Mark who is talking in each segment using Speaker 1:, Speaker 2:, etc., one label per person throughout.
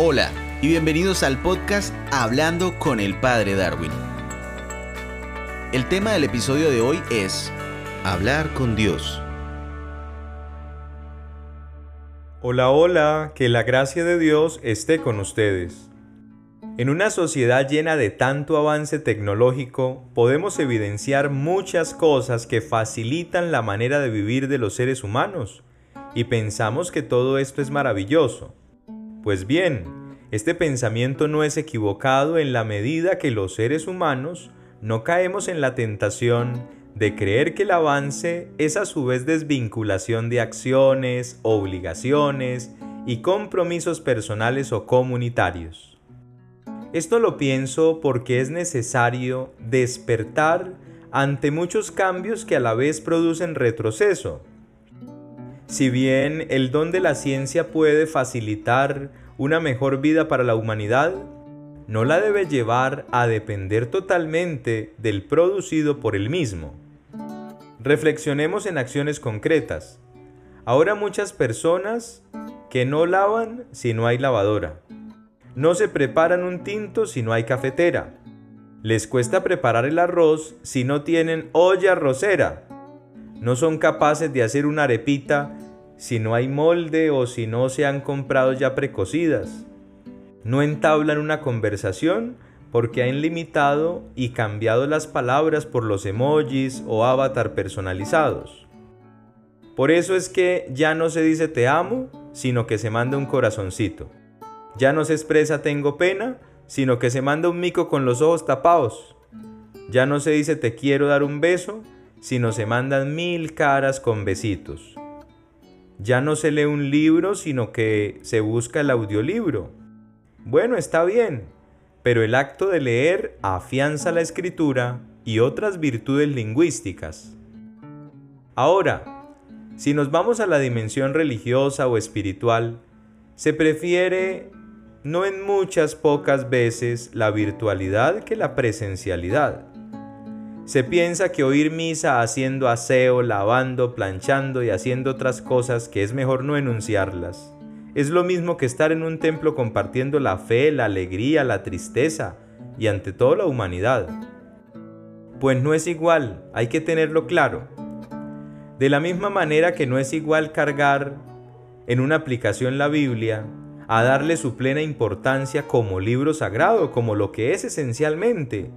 Speaker 1: Hola y bienvenidos al podcast Hablando con el Padre Darwin. El tema del episodio de hoy es Hablar con Dios.
Speaker 2: Hola, hola, que la gracia de Dios esté con ustedes. En una sociedad llena de tanto avance tecnológico, podemos evidenciar muchas cosas que facilitan la manera de vivir de los seres humanos, y pensamos que todo esto es maravilloso. Pues bien, este pensamiento no es equivocado en la medida que los seres humanos no caemos en la tentación de creer que el avance es a su vez desvinculación de acciones, obligaciones y compromisos personales o comunitarios. Esto lo pienso porque es necesario despertar ante muchos cambios que a la vez producen retroceso, si bien el don de la ciencia puede facilitar una mejor vida para la humanidad, no la debe llevar a depender totalmente del producido por el mismo. Reflexionemos en acciones concretas. Ahora muchas personas que no lavan si no hay lavadora. No se preparan un tinto si no hay cafetera. Les cuesta preparar el arroz si no tienen olla arrocera no son capaces de hacer una arepita si no hay molde o si no se han comprado ya precocidas. No entablan una conversación porque han limitado y cambiado las palabras por los emojis o avatar personalizados. Por eso es que ya no se dice te amo, sino que se manda un corazoncito. Ya no se expresa tengo pena, sino que se manda un mico con los ojos tapados. Ya no se dice te quiero dar un beso, sino se mandan mil caras con besitos. Ya no se lee un libro, sino que se busca el audiolibro. Bueno, está bien, pero el acto de leer afianza la escritura y otras virtudes lingüísticas. Ahora, si nos vamos a la dimensión religiosa o espiritual, se prefiere no en muchas pocas veces la virtualidad que la presencialidad. Se piensa que oír misa haciendo aseo, lavando, planchando y haciendo otras cosas que es mejor no enunciarlas. Es lo mismo que estar en un templo compartiendo la fe, la alegría, la tristeza y ante todo la humanidad. Pues no es igual, hay que tenerlo claro. De la misma manera que no es igual cargar en una aplicación la Biblia a darle su plena importancia como libro sagrado, como lo que es esencialmente,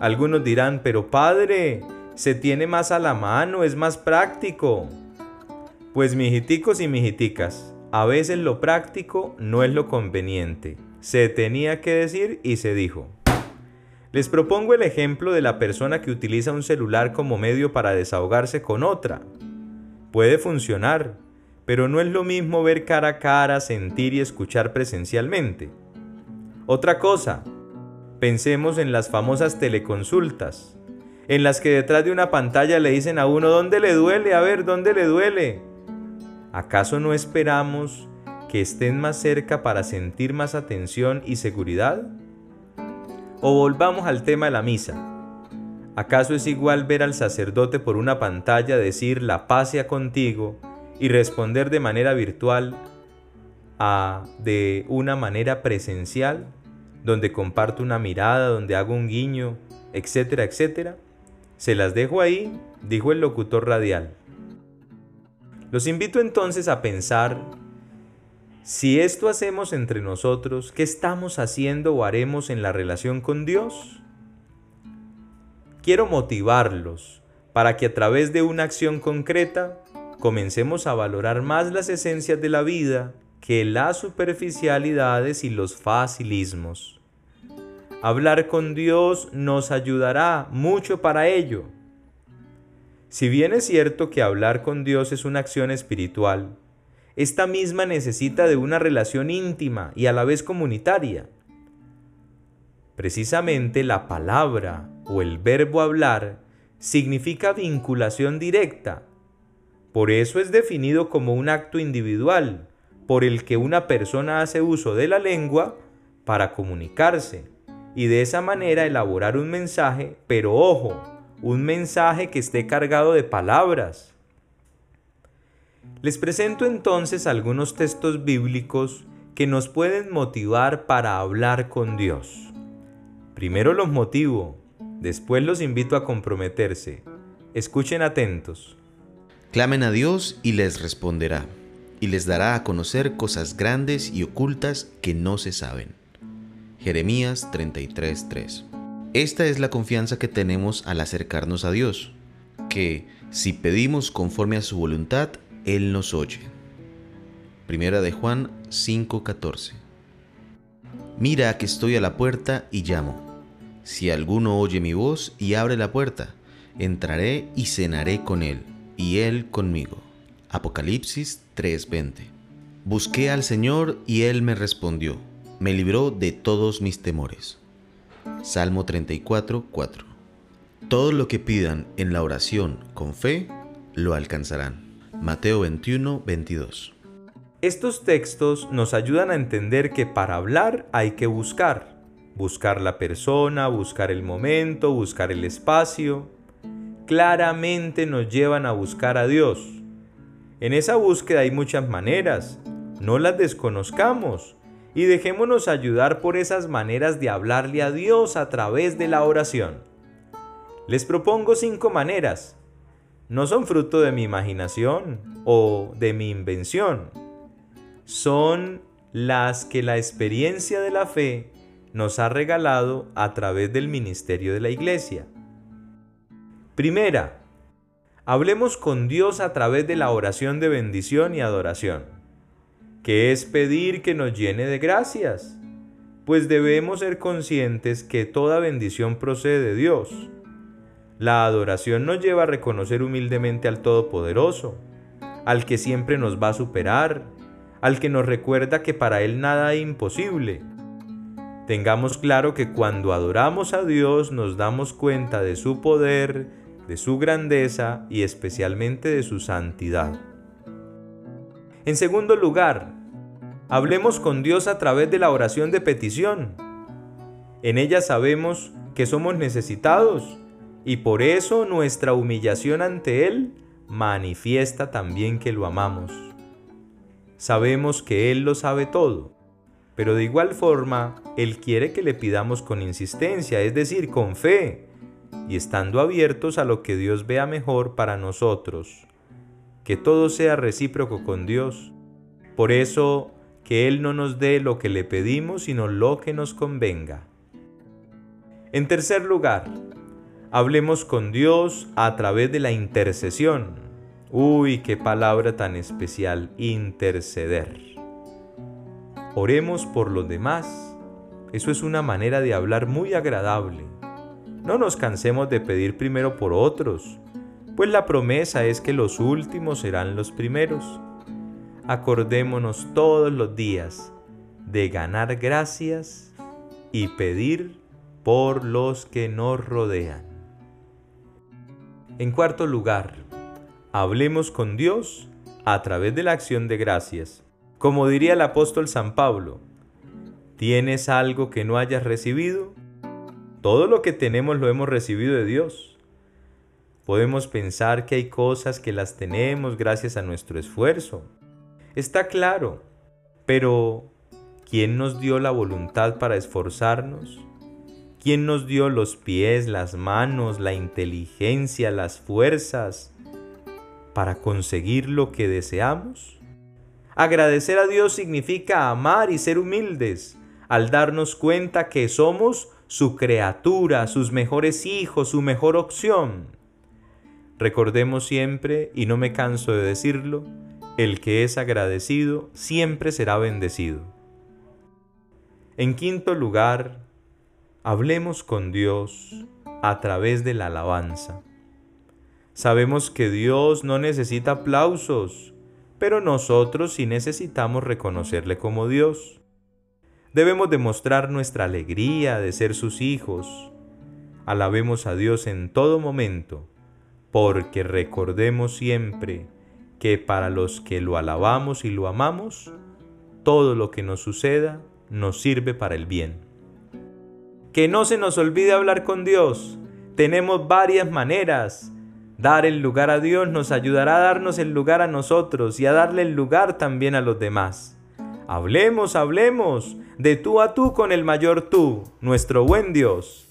Speaker 2: algunos dirán, pero padre, se tiene más a la mano, es más práctico. Pues mijiticos y mijiticas, a veces lo práctico no es lo conveniente. Se tenía que decir y se dijo. Les propongo el ejemplo de la persona que utiliza un celular como medio para desahogarse con otra. Puede funcionar, pero no es lo mismo ver cara a cara, sentir y escuchar presencialmente. Otra cosa, Pensemos en las famosas teleconsultas, en las que detrás de una pantalla le dicen a uno dónde le duele, a ver, dónde le duele. ¿Acaso no esperamos que estén más cerca para sentir más atención y seguridad? O volvamos al tema de la misa. ¿Acaso es igual ver al sacerdote por una pantalla decir la paz sea contigo y responder de manera virtual a de una manera presencial? Donde comparto una mirada, donde hago un guiño, etcétera, etcétera. Se las dejo ahí, dijo el locutor radial. Los invito entonces a pensar, si esto hacemos entre nosotros, ¿qué estamos haciendo o haremos en la relación con Dios? Quiero motivarlos para que a través de una acción concreta comencemos a valorar más las esencias de la vida que las superficialidades y los facilismos. Hablar con Dios nos ayudará mucho para ello. Si bien es cierto que hablar con Dios es una acción espiritual, esta misma necesita de una relación íntima y a la vez comunitaria. Precisamente la palabra o el verbo hablar significa vinculación directa. Por eso es definido como un acto individual, por el que una persona hace uso de la lengua para comunicarse y de esa manera elaborar un mensaje, pero ojo, un mensaje que esté cargado de palabras. Les presento entonces algunos textos bíblicos que nos pueden motivar para hablar con Dios. Primero los motivo, después los invito a comprometerse. Escuchen atentos.
Speaker 1: Clamen a Dios y les responderá, y les dará a conocer cosas grandes y ocultas que no se saben. Jeremías 33:3 Esta es la confianza que tenemos al acercarnos a Dios, que si pedimos conforme a su voluntad, Él nos oye. Primera de Juan 5:14 Mira que estoy a la puerta y llamo. Si alguno oye mi voz y abre la puerta, entraré y cenaré con él, y él conmigo. Apocalipsis 3:20 Busqué al Señor y él me respondió, me libró de todos mis temores. Salmo 34:4 Todo lo que pidan en la oración con fe, lo alcanzarán. Mateo 21:22
Speaker 2: estos textos nos ayudan a entender que para hablar hay que buscar. Buscar la persona, buscar el momento, buscar el espacio. Claramente nos llevan a buscar a Dios. En esa búsqueda hay muchas maneras. No las desconozcamos y dejémonos ayudar por esas maneras de hablarle a Dios a través de la oración. Les propongo cinco maneras. No son fruto de mi imaginación o de mi invención son las que la experiencia de la fe nos ha regalado a través del ministerio de la iglesia. Primera, hablemos con Dios a través de la oración de bendición y adoración, que es pedir que nos llene de gracias, pues debemos ser conscientes que toda bendición procede de Dios. La adoración nos lleva a reconocer humildemente al Todopoderoso, al que siempre nos va a superar, al que nos recuerda que para Él nada es imposible. Tengamos claro que cuando adoramos a Dios nos damos cuenta de su poder, de su grandeza y especialmente de su santidad. En segundo lugar, hablemos con Dios a través de la oración de petición. En ella sabemos que somos necesitados y por eso nuestra humillación ante Él manifiesta también que lo amamos. Sabemos que Él lo sabe todo, pero de igual forma Él quiere que le pidamos con insistencia, es decir, con fe, y estando abiertos a lo que Dios vea mejor para nosotros. Que todo sea recíproco con Dios. Por eso, que Él no nos dé lo que le pedimos, sino lo que nos convenga. En tercer lugar, hablemos con Dios a través de la intercesión. Uy, qué palabra tan especial, interceder. Oremos por los demás. Eso es una manera de hablar muy agradable. No nos cansemos de pedir primero por otros, pues la promesa es que los últimos serán los primeros. Acordémonos todos los días de ganar gracias y pedir por los que nos rodean. En cuarto lugar, hablemos con Dios a través de la acción de gracias. Como diría el apóstol San Pablo, ¿tienes algo que no hayas recibido? Todo lo que tenemos lo hemos recibido de Dios. Podemos pensar que hay cosas que las tenemos gracias a nuestro esfuerzo. Está claro, pero ¿quién nos dio la voluntad para esforzarnos? ¿Quién nos dio los pies, las manos, la inteligencia, las fuerzas? para conseguir lo que deseamos? Agradecer a Dios significa amar y ser humildes, al darnos cuenta que somos su criatura, sus mejores hijos, su mejor opción. Recordemos siempre, y no me canso de decirlo, el que es agradecido siempre será bendecido. En quinto lugar, hablemos con Dios a través de la alabanza. Sabemos que Dios no necesita aplausos, pero nosotros sí necesitamos reconocerle como Dios. Debemos demostrar nuestra alegría de ser sus hijos. Alabemos a Dios en todo momento, porque recordemos siempre que para los que lo alabamos y lo amamos, todo lo que nos suceda nos sirve para el bien. Que no se nos olvide hablar con Dios. Tenemos varias maneras Dar el lugar a Dios nos ayudará a darnos el lugar a nosotros y a darle el lugar también a los demás. Hablemos, hablemos, de tú a tú con el mayor tú, nuestro buen Dios.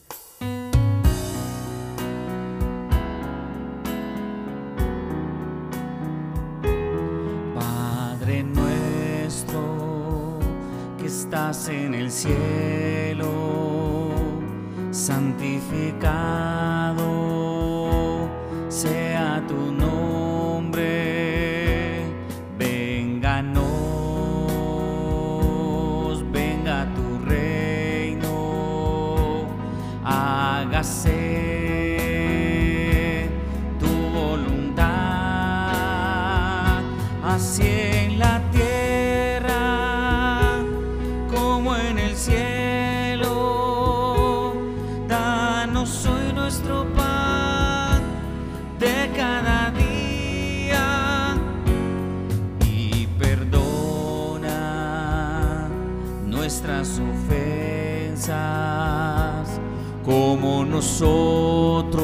Speaker 3: El cielo, santificado sea tu nombre, venga nos, venga tu reino, hágase tu voluntad, así en la tierra como nosotros